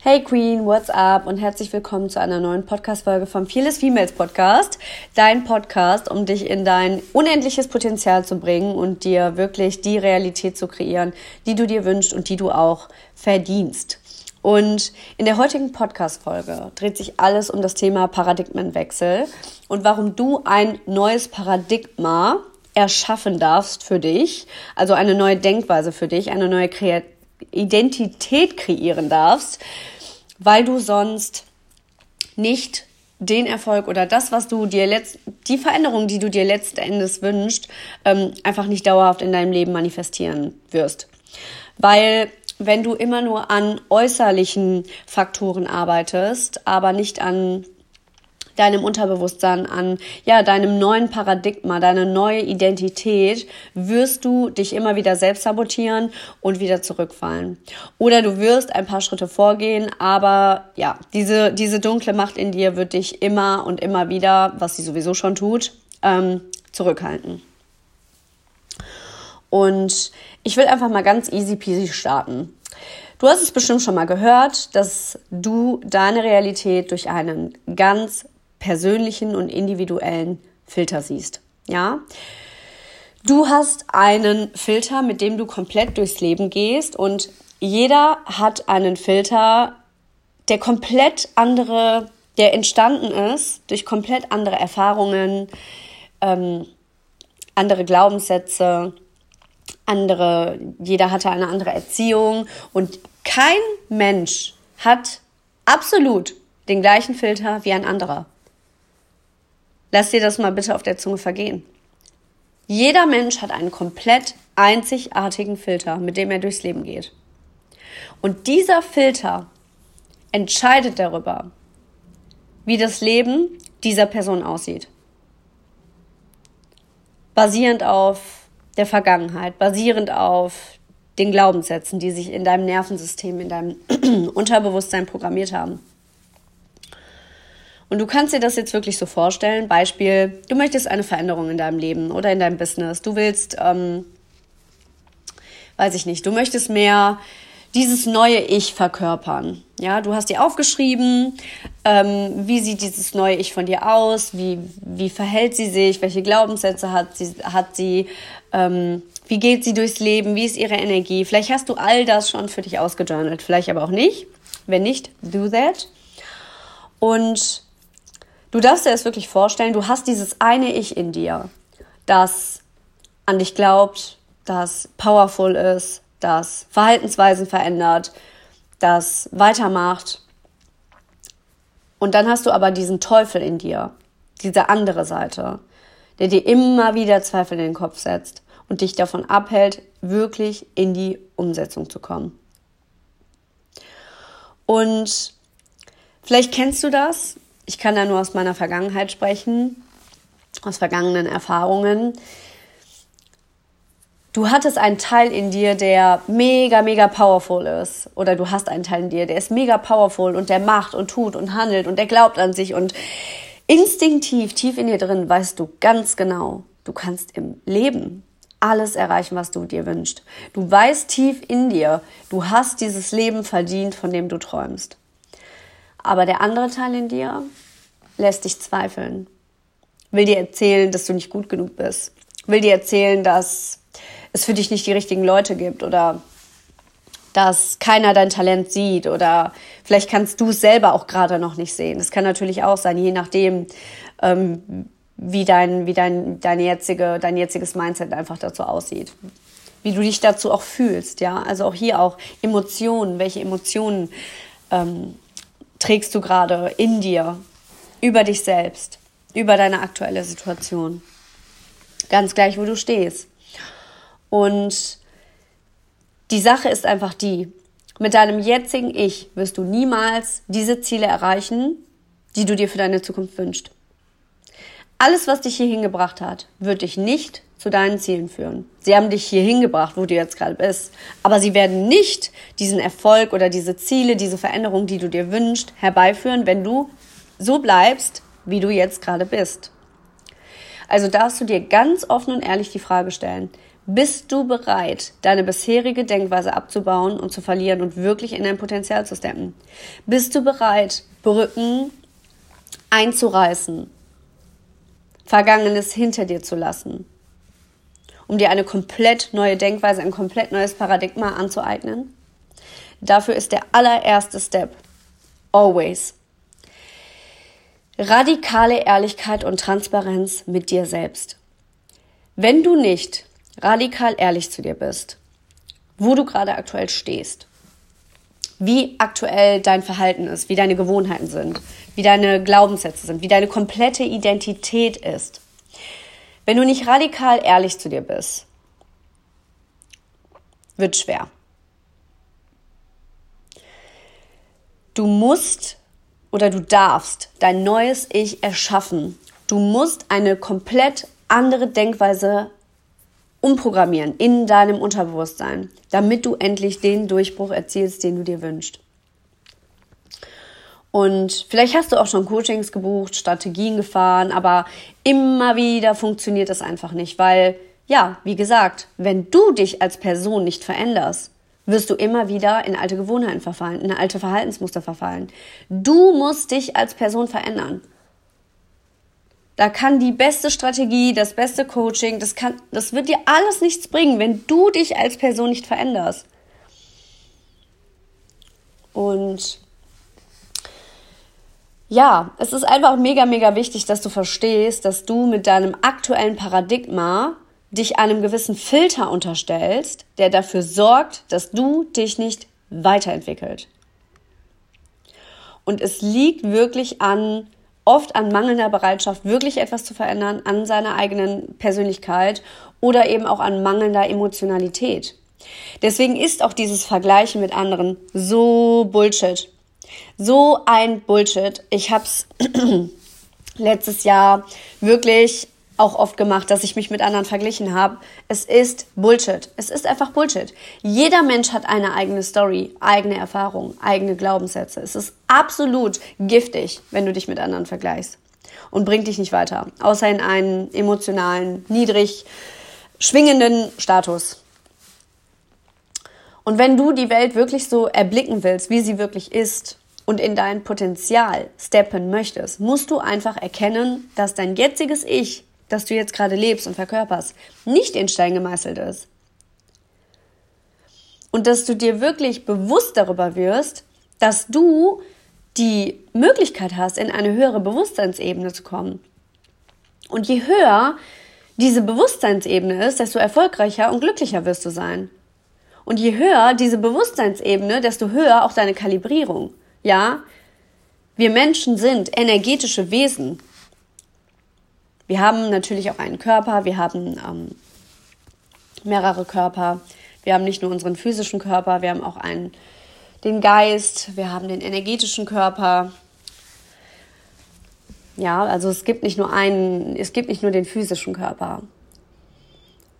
Hey Queen, what's up und herzlich willkommen zu einer neuen Podcast-Folge vom Fearless Females Podcast. Dein Podcast, um dich in dein unendliches Potenzial zu bringen und dir wirklich die Realität zu kreieren, die du dir wünschst und die du auch verdienst. Und in der heutigen Podcast-Folge dreht sich alles um das Thema Paradigmenwechsel und warum du ein neues Paradigma erschaffen darfst für dich, also eine neue Denkweise für dich, eine neue Kreativität Identität kreieren darfst, weil du sonst nicht den Erfolg oder das, was du dir letzt, die Veränderung, die du dir letzten Endes wünschst, ähm, einfach nicht dauerhaft in deinem Leben manifestieren wirst. Weil wenn du immer nur an äußerlichen Faktoren arbeitest, aber nicht an deinem Unterbewusstsein, an ja, deinem neuen Paradigma, deine neue Identität, wirst du dich immer wieder selbst sabotieren und wieder zurückfallen. Oder du wirst ein paar Schritte vorgehen, aber ja, diese, diese dunkle Macht in dir wird dich immer und immer wieder, was sie sowieso schon tut, ähm, zurückhalten. Und ich will einfach mal ganz easy peasy starten. Du hast es bestimmt schon mal gehört, dass du deine Realität durch einen ganz persönlichen und individuellen Filter siehst. Ja? Du hast einen Filter, mit dem du komplett durchs Leben gehst und jeder hat einen Filter, der komplett andere, der entstanden ist durch komplett andere Erfahrungen, ähm, andere Glaubenssätze, andere, jeder hatte eine andere Erziehung und kein Mensch hat absolut den gleichen Filter wie ein anderer. Lass dir das mal bitte auf der Zunge vergehen. Jeder Mensch hat einen komplett einzigartigen Filter, mit dem er durchs Leben geht. Und dieser Filter entscheidet darüber, wie das Leben dieser Person aussieht. Basierend auf der Vergangenheit, basierend auf den Glaubenssätzen, die sich in deinem Nervensystem, in deinem Unterbewusstsein programmiert haben. Und du kannst dir das jetzt wirklich so vorstellen. Beispiel, du möchtest eine Veränderung in deinem Leben oder in deinem Business. Du willst, ähm, weiß ich nicht, du möchtest mehr dieses neue Ich verkörpern. Ja, du hast dir aufgeschrieben, ähm, wie sieht dieses neue Ich von dir aus, wie, wie verhält sie sich, welche Glaubenssätze hat sie, hat sie ähm, wie geht sie durchs Leben, wie ist ihre Energie. Vielleicht hast du all das schon für dich ausgejournalt, vielleicht aber auch nicht. Wenn nicht, do that. Und Du darfst dir das wirklich vorstellen, du hast dieses eine Ich in dir, das an dich glaubt, das powerful ist, das Verhaltensweisen verändert, das weitermacht. Und dann hast du aber diesen Teufel in dir, diese andere Seite, der dir immer wieder Zweifel in den Kopf setzt und dich davon abhält, wirklich in die Umsetzung zu kommen. Und vielleicht kennst du das, ich kann da nur aus meiner Vergangenheit sprechen, aus vergangenen Erfahrungen. Du hattest einen Teil in dir, der mega, mega powerful ist. Oder du hast einen Teil in dir, der ist mega powerful und der macht und tut und handelt und der glaubt an sich. Und instinktiv, tief in dir drin, weißt du ganz genau, du kannst im Leben alles erreichen, was du dir wünschst. Du weißt tief in dir, du hast dieses Leben verdient, von dem du träumst. Aber der andere Teil in dir lässt dich zweifeln. Will dir erzählen, dass du nicht gut genug bist. Will dir erzählen, dass es für dich nicht die richtigen Leute gibt oder dass keiner dein Talent sieht oder vielleicht kannst du es selber auch gerade noch nicht sehen. Das kann natürlich auch sein, je nachdem, ähm, wie dein, wie dein, deine jetzige, dein jetziges Mindset einfach dazu aussieht. Wie du dich dazu auch fühlst, ja. Also auch hier auch Emotionen, welche Emotionen ähm, trägst du gerade in dir über dich selbst, über deine aktuelle Situation. Ganz gleich, wo du stehst. Und die Sache ist einfach die, mit deinem jetzigen Ich wirst du niemals diese Ziele erreichen, die du dir für deine Zukunft wünschst. Alles, was dich hier hingebracht hat, wird dich nicht zu deinen Zielen führen. Sie haben dich hier hingebracht, wo du jetzt gerade bist. Aber sie werden nicht diesen Erfolg oder diese Ziele, diese Veränderung, die du dir wünschst, herbeiführen, wenn du so bleibst, wie du jetzt gerade bist. Also darfst du dir ganz offen und ehrlich die Frage stellen, Bist du bereit, deine bisherige Denkweise abzubauen und zu verlieren und wirklich in dein Potenzial zu steppen? Bist du bereit, Brücken einzureißen, Vergangenes hinter dir zu lassen, um dir eine komplett neue Denkweise, ein komplett neues Paradigma anzueignen? Dafür ist der allererste Step always radikale Ehrlichkeit und Transparenz mit dir selbst. Wenn du nicht radikal ehrlich zu dir bist, wo du gerade aktuell stehst, wie aktuell dein Verhalten ist, wie deine Gewohnheiten sind, wie deine Glaubenssätze sind, wie deine komplette Identität ist. Wenn du nicht radikal ehrlich zu dir bist, wird schwer. Du musst oder du darfst dein neues Ich erschaffen. Du musst eine komplett andere Denkweise umprogrammieren in deinem Unterbewusstsein, damit du endlich den Durchbruch erzielst, den du dir wünschst. Und vielleicht hast du auch schon Coachings gebucht, Strategien gefahren, aber immer wieder funktioniert das einfach nicht, weil, ja, wie gesagt, wenn du dich als Person nicht veränderst, wirst du immer wieder in alte Gewohnheiten verfallen, in alte Verhaltensmuster verfallen. Du musst dich als Person verändern. Da kann die beste Strategie, das beste Coaching, das kann, das wird dir alles nichts bringen, wenn du dich als Person nicht veränderst. Und ja, es ist einfach mega, mega wichtig, dass du verstehst, dass du mit deinem aktuellen Paradigma dich einem gewissen Filter unterstellst, der dafür sorgt, dass du dich nicht weiterentwickelt. Und es liegt wirklich an oft an mangelnder Bereitschaft, wirklich etwas zu verändern, an seiner eigenen Persönlichkeit oder eben auch an mangelnder Emotionalität. Deswegen ist auch dieses Vergleichen mit anderen so Bullshit. So ein Bullshit. Ich habe es letztes Jahr wirklich auch oft gemacht, dass ich mich mit anderen verglichen habe. Es ist Bullshit. Es ist einfach Bullshit. Jeder Mensch hat eine eigene Story, eigene Erfahrungen, eigene Glaubenssätze. Es ist absolut giftig, wenn du dich mit anderen vergleichst und bringt dich nicht weiter, außer in einen emotionalen, niedrig schwingenden Status. Und wenn du die Welt wirklich so erblicken willst, wie sie wirklich ist und in dein Potenzial steppen möchtest, musst du einfach erkennen, dass dein jetziges Ich das du jetzt gerade lebst und verkörperst, nicht in Stein gemeißelt ist. Und dass du dir wirklich bewusst darüber wirst, dass du die Möglichkeit hast, in eine höhere Bewusstseinsebene zu kommen. Und je höher diese Bewusstseinsebene ist, desto erfolgreicher und glücklicher wirst du sein. Und je höher diese Bewusstseinsebene, desto höher auch deine Kalibrierung. Ja, wir Menschen sind energetische Wesen. Wir haben natürlich auch einen Körper, wir haben ähm, mehrere Körper. Wir haben nicht nur unseren physischen Körper, wir haben auch einen, den Geist, wir haben den energetischen Körper. Ja, also es gibt nicht nur einen, es gibt nicht nur den physischen Körper.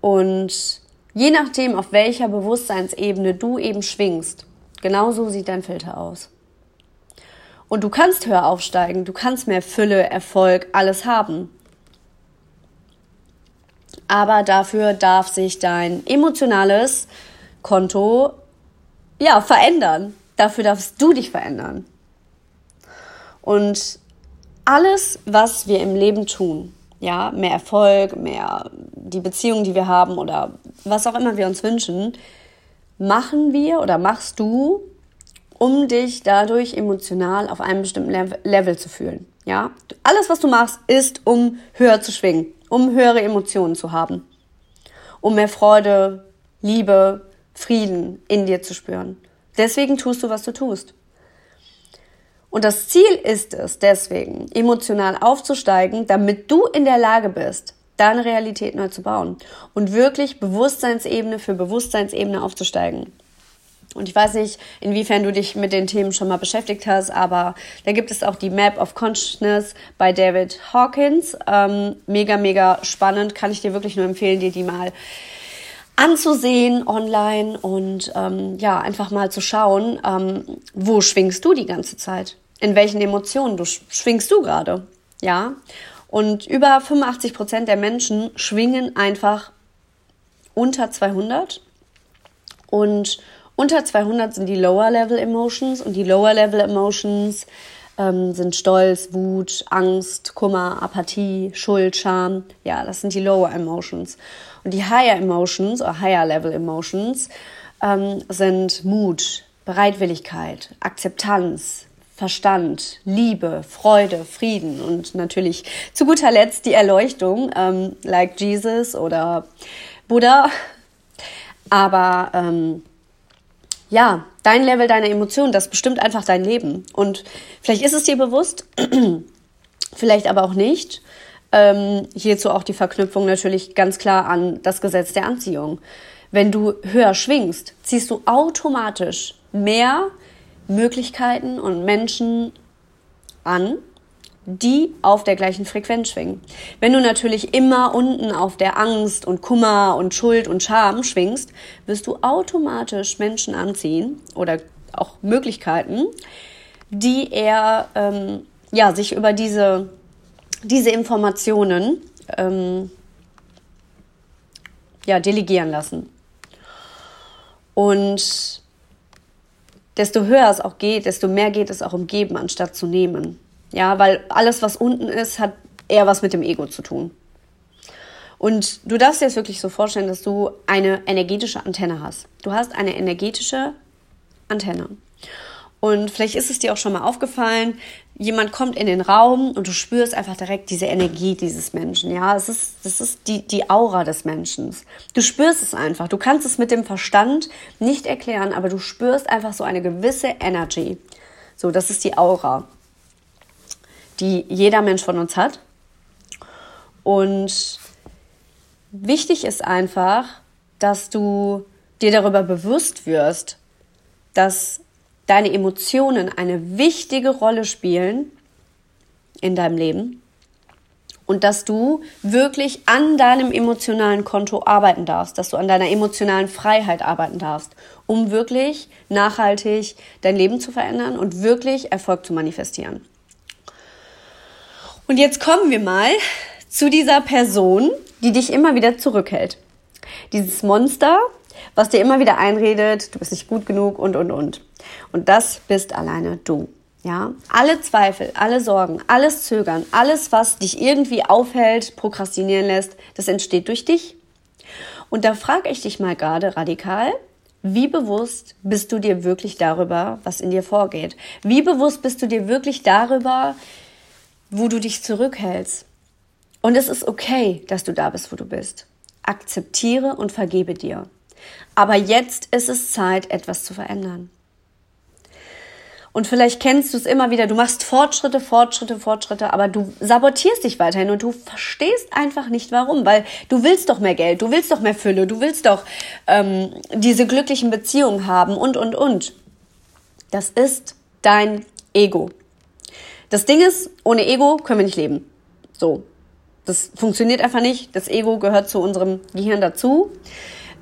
Und je nachdem, auf welcher Bewusstseinsebene du eben schwingst, genauso sieht dein Filter aus. Und du kannst höher aufsteigen, du kannst mehr Fülle, Erfolg, alles haben aber dafür darf sich dein emotionales Konto ja verändern. Dafür darfst du dich verändern. Und alles, was wir im Leben tun, ja, mehr Erfolg, mehr die Beziehung, die wir haben oder was auch immer wir uns wünschen, machen wir oder machst du, um dich dadurch emotional auf einem bestimmten Level zu fühlen. Ja, alles, was du machst, ist, um höher zu schwingen um höhere Emotionen zu haben, um mehr Freude, Liebe, Frieden in dir zu spüren. Deswegen tust du, was du tust. Und das Ziel ist es deswegen, emotional aufzusteigen, damit du in der Lage bist, deine Realität neu zu bauen und wirklich Bewusstseinsebene für Bewusstseinsebene aufzusteigen. Und ich weiß nicht, inwiefern du dich mit den Themen schon mal beschäftigt hast, aber da gibt es auch die Map of Consciousness bei David Hawkins. Ähm, mega, mega spannend. Kann ich dir wirklich nur empfehlen, dir die mal anzusehen online und ähm, ja, einfach mal zu schauen, ähm, wo schwingst du die ganze Zeit? In welchen Emotionen du schwingst du gerade? Ja. Und über 85 Prozent der Menschen schwingen einfach unter 200 und unter 200 sind die Lower Level Emotions und die Lower Level Emotions ähm, sind Stolz, Wut, Angst, Kummer, Apathie, Schuld, Scham. Ja, das sind die Lower Emotions. Und die Higher Emotions oder Higher Level Emotions ähm, sind Mut, Bereitwilligkeit, Akzeptanz, Verstand, Liebe, Freude, Frieden und natürlich zu guter Letzt die Erleuchtung, ähm, like Jesus oder Buddha. Aber ähm, ja, dein Level deiner Emotionen, das bestimmt einfach dein Leben. Und vielleicht ist es dir bewusst, vielleicht aber auch nicht. Ähm, hierzu auch die Verknüpfung natürlich ganz klar an das Gesetz der Anziehung. Wenn du höher schwingst, ziehst du automatisch mehr Möglichkeiten und Menschen an, die auf der gleichen Frequenz schwingen. Wenn du natürlich immer unten auf der Angst und Kummer und Schuld und Scham schwingst, wirst du automatisch Menschen anziehen oder auch Möglichkeiten, die eher ähm, ja, sich über diese, diese Informationen ähm, ja, delegieren lassen. Und desto höher es auch geht, desto mehr geht es auch um Geben anstatt zu nehmen. Ja, weil alles, was unten ist, hat eher was mit dem Ego zu tun. Und du darfst dir das wirklich so vorstellen, dass du eine energetische Antenne hast. Du hast eine energetische Antenne. Und vielleicht ist es dir auch schon mal aufgefallen, jemand kommt in den Raum und du spürst einfach direkt diese Energie dieses Menschen. Ja, es ist, das ist die, die Aura des Menschen. Du spürst es einfach. Du kannst es mit dem Verstand nicht erklären, aber du spürst einfach so eine gewisse Energy. So, das ist die Aura die jeder Mensch von uns hat. Und wichtig ist einfach, dass du dir darüber bewusst wirst, dass deine Emotionen eine wichtige Rolle spielen in deinem Leben und dass du wirklich an deinem emotionalen Konto arbeiten darfst, dass du an deiner emotionalen Freiheit arbeiten darfst, um wirklich nachhaltig dein Leben zu verändern und wirklich Erfolg zu manifestieren. Und jetzt kommen wir mal zu dieser Person, die dich immer wieder zurückhält. Dieses Monster, was dir immer wieder einredet, du bist nicht gut genug und, und, und. Und das bist alleine du. Ja, alle Zweifel, alle Sorgen, alles Zögern, alles, was dich irgendwie aufhält, prokrastinieren lässt, das entsteht durch dich. Und da frage ich dich mal gerade radikal, wie bewusst bist du dir wirklich darüber, was in dir vorgeht? Wie bewusst bist du dir wirklich darüber, wo du dich zurückhältst. Und es ist okay, dass du da bist, wo du bist. Akzeptiere und vergebe dir. Aber jetzt ist es Zeit, etwas zu verändern. Und vielleicht kennst du es immer wieder, du machst Fortschritte, Fortschritte, Fortschritte, aber du sabotierst dich weiterhin und du verstehst einfach nicht warum, weil du willst doch mehr Geld, du willst doch mehr Fülle, du willst doch ähm, diese glücklichen Beziehungen haben und, und, und. Das ist dein Ego. Das Ding ist, ohne Ego können wir nicht leben. So. Das funktioniert einfach nicht. Das Ego gehört zu unserem Gehirn dazu.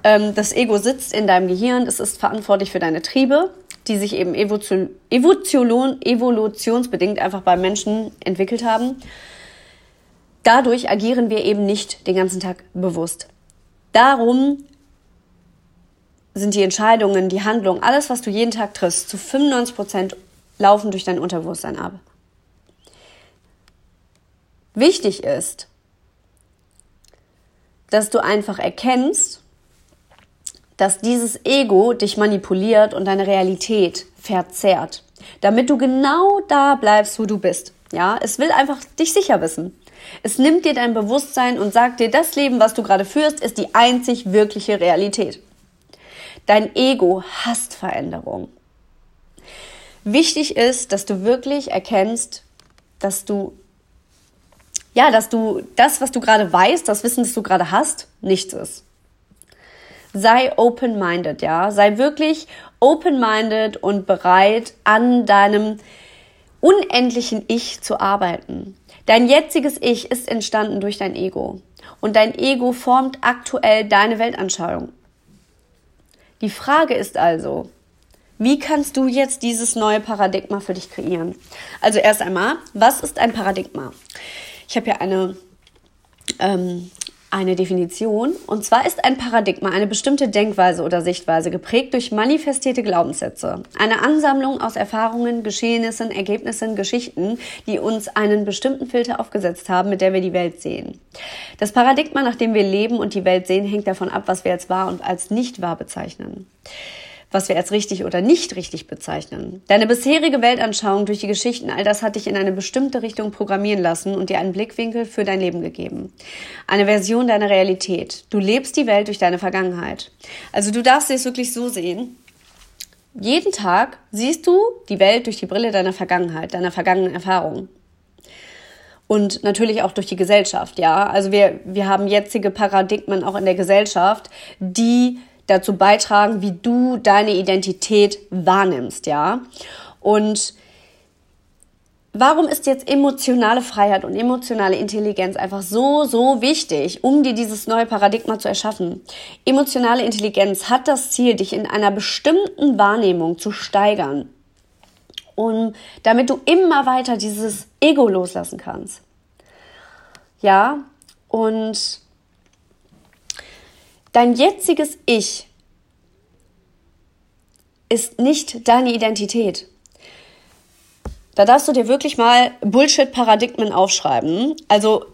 Ähm, das Ego sitzt in deinem Gehirn. Es ist verantwortlich für deine Triebe, die sich eben evolution, evolutionsbedingt einfach bei Menschen entwickelt haben. Dadurch agieren wir eben nicht den ganzen Tag bewusst. Darum sind die Entscheidungen, die Handlungen, alles, was du jeden Tag triffst, zu 95 Prozent laufen durch dein Unterbewusstsein ab. Wichtig ist, dass du einfach erkennst, dass dieses Ego dich manipuliert und deine Realität verzerrt, damit du genau da bleibst, wo du bist. Ja, es will einfach dich sicher wissen. Es nimmt dir dein Bewusstsein und sagt dir, das Leben, was du gerade führst, ist die einzig wirkliche Realität. Dein Ego hasst Veränderung. Wichtig ist, dass du wirklich erkennst, dass du ja, dass du das, was du gerade weißt, das Wissen, das du gerade hast, nichts ist. Sei open-minded, ja. Sei wirklich open-minded und bereit, an deinem unendlichen Ich zu arbeiten. Dein jetziges Ich ist entstanden durch dein Ego. Und dein Ego formt aktuell deine Weltanschauung. Die Frage ist also, wie kannst du jetzt dieses neue Paradigma für dich kreieren? Also erst einmal, was ist ein Paradigma? Ich habe ja eine, ähm, eine Definition. Und zwar ist ein Paradigma eine bestimmte Denkweise oder Sichtweise geprägt durch manifestierte Glaubenssätze. Eine Ansammlung aus Erfahrungen, Geschehnissen, Ergebnissen, Geschichten, die uns einen bestimmten Filter aufgesetzt haben, mit der wir die Welt sehen. Das Paradigma, nach dem wir leben und die Welt sehen, hängt davon ab, was wir als wahr und als nicht wahr bezeichnen was wir als richtig oder nicht richtig bezeichnen. Deine bisherige Weltanschauung durch die Geschichten, all das hat dich in eine bestimmte Richtung programmieren lassen und dir einen Blickwinkel für dein Leben gegeben. Eine Version deiner Realität. Du lebst die Welt durch deine Vergangenheit. Also du darfst es wirklich so sehen. Jeden Tag siehst du die Welt durch die Brille deiner Vergangenheit, deiner vergangenen Erfahrungen und natürlich auch durch die Gesellschaft, ja. Also wir, wir haben jetzige Paradigmen auch in der Gesellschaft, die dazu beitragen, wie du deine Identität wahrnimmst, ja. Und warum ist jetzt emotionale Freiheit und emotionale Intelligenz einfach so, so wichtig, um dir dieses neue Paradigma zu erschaffen? Emotionale Intelligenz hat das Ziel, dich in einer bestimmten Wahrnehmung zu steigern. Und damit du immer weiter dieses Ego loslassen kannst. Ja, und Dein jetziges Ich ist nicht deine Identität. Da darfst du dir wirklich mal Bullshit-Paradigmen aufschreiben. Also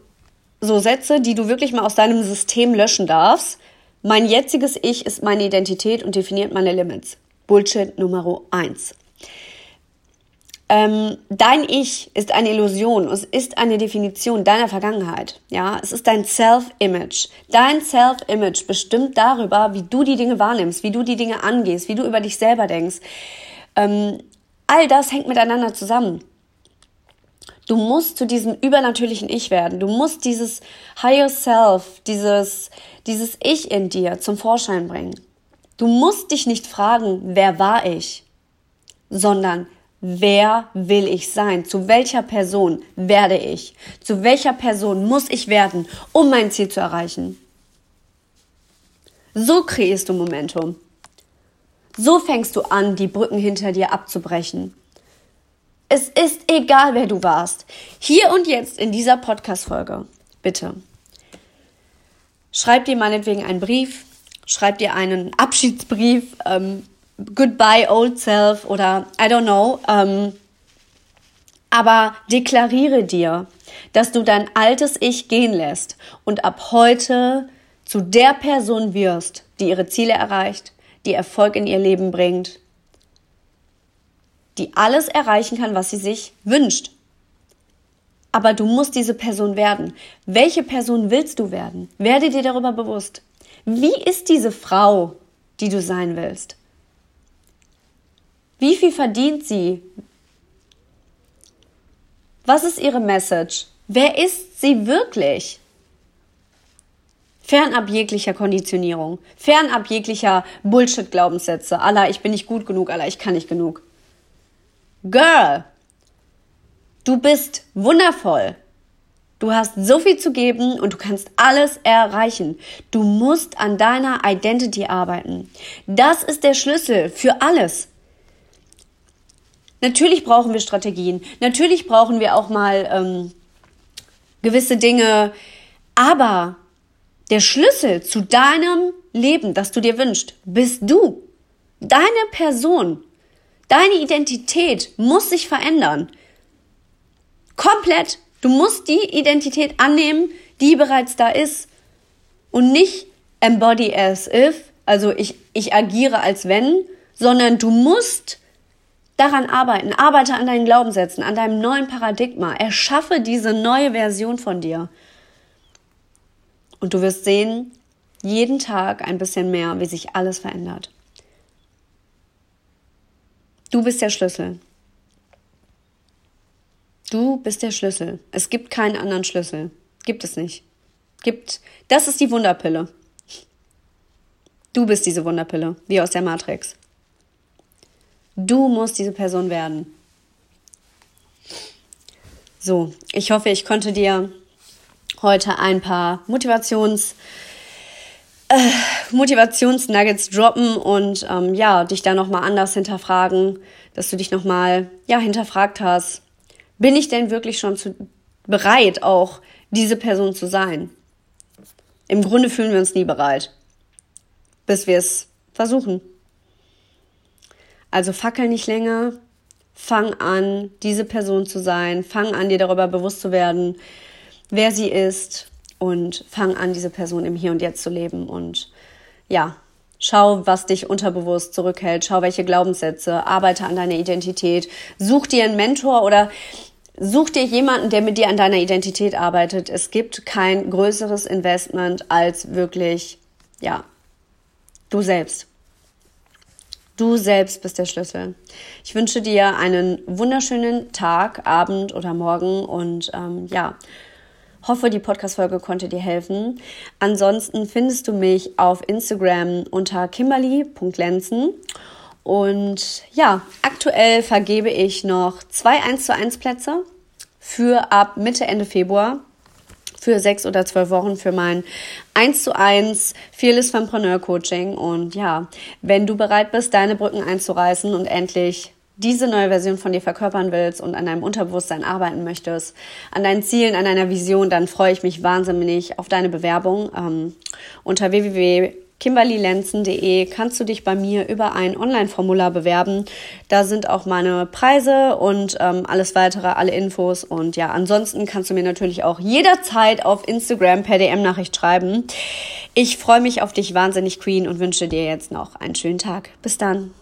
so Sätze, die du wirklich mal aus deinem System löschen darfst. Mein jetziges Ich ist meine Identität und definiert meine Limits. Bullshit Nummer eins. Ähm, dein Ich ist eine Illusion, es ist eine Definition deiner Vergangenheit. Ja, es ist dein Self-Image. Dein Self-Image bestimmt darüber, wie du die Dinge wahrnimmst, wie du die Dinge angehst, wie du über dich selber denkst. Ähm, all das hängt miteinander zusammen. Du musst zu diesem übernatürlichen Ich werden. Du musst dieses Higher Self, dieses, dieses Ich in dir zum Vorschein bringen. Du musst dich nicht fragen, wer war ich, sondern Wer will ich sein? Zu welcher Person werde ich? Zu welcher Person muss ich werden, um mein Ziel zu erreichen? So kreierst du Momentum. So fängst du an, die Brücken hinter dir abzubrechen. Es ist egal, wer du warst. Hier und jetzt in dieser Podcast-Folge. Bitte. Schreib dir meinetwegen einen Brief, schreib dir einen Abschiedsbrief, ähm, Goodbye Old Self oder I don't know. Ähm, aber deklariere dir, dass du dein altes Ich gehen lässt und ab heute zu der Person wirst, die ihre Ziele erreicht, die Erfolg in ihr Leben bringt, die alles erreichen kann, was sie sich wünscht. Aber du musst diese Person werden. Welche Person willst du werden? Werde dir darüber bewusst. Wie ist diese Frau, die du sein willst? Wie viel verdient sie? Was ist ihre Message? Wer ist sie wirklich? Fernab jeglicher Konditionierung, fernab jeglicher Bullshit-Glaubenssätze, Allah, ich bin nicht gut genug, Allah, ich kann nicht genug. Girl, du bist wundervoll. Du hast so viel zu geben und du kannst alles erreichen. Du musst an deiner Identity arbeiten. Das ist der Schlüssel für alles. Natürlich brauchen wir Strategien. Natürlich brauchen wir auch mal ähm, gewisse Dinge. Aber der Schlüssel zu deinem Leben, das du dir wünschst, bist du. Deine Person. Deine Identität muss sich verändern. Komplett. Du musst die Identität annehmen, die bereits da ist. Und nicht embody as if, also ich, ich agiere als wenn, sondern du musst daran arbeiten. Arbeite an deinen Glaubenssätzen, an deinem neuen Paradigma. Erschaffe diese neue Version von dir. Und du wirst sehen, jeden Tag ein bisschen mehr, wie sich alles verändert. Du bist der Schlüssel. Du bist der Schlüssel. Es gibt keinen anderen Schlüssel. Gibt es nicht. Gibt, das ist die Wunderpille. Du bist diese Wunderpille, wie aus der Matrix. Du musst diese Person werden. So, ich hoffe, ich konnte dir heute ein paar Motivations äh, Motivationsnuggets droppen und ähm, ja, dich da nochmal anders hinterfragen, dass du dich nochmal ja, hinterfragt hast. Bin ich denn wirklich schon zu, bereit, auch diese Person zu sein? im Grunde fühlen wir uns nie bereit, bis wir es versuchen. Also fackel nicht länger, fang an, diese Person zu sein, fang an, dir darüber bewusst zu werden, wer sie ist und fang an, diese Person im Hier und Jetzt zu leben und ja, Schau, was dich unterbewusst zurückhält. Schau, welche Glaubenssätze. Arbeite an deiner Identität. Such dir einen Mentor oder such dir jemanden, der mit dir an deiner Identität arbeitet. Es gibt kein größeres Investment als wirklich, ja, du selbst. Du selbst bist der Schlüssel. Ich wünsche dir einen wunderschönen Tag, Abend oder Morgen und ähm, ja, Hoffe, die Podcast-Folge konnte dir helfen. Ansonsten findest du mich auf Instagram unter kimberly.lenzen. Und ja, aktuell vergebe ich noch zwei 1 zu 1 Plätze für ab Mitte, Ende Februar für sechs oder zwölf Wochen für mein 1 zu 1 Fearless Fempreneur Coaching. Und ja, wenn du bereit bist, deine Brücken einzureißen und endlich diese neue Version von dir verkörpern willst und an deinem Unterbewusstsein arbeiten möchtest, an deinen Zielen, an deiner Vision, dann freue ich mich wahnsinnig auf deine Bewerbung. Ähm, unter www.kimberlylenzen.de kannst du dich bei mir über ein Online-Formular bewerben. Da sind auch meine Preise und ähm, alles weitere, alle Infos. Und ja, ansonsten kannst du mir natürlich auch jederzeit auf Instagram per DM-Nachricht schreiben. Ich freue mich auf dich wahnsinnig, Queen, und wünsche dir jetzt noch einen schönen Tag. Bis dann.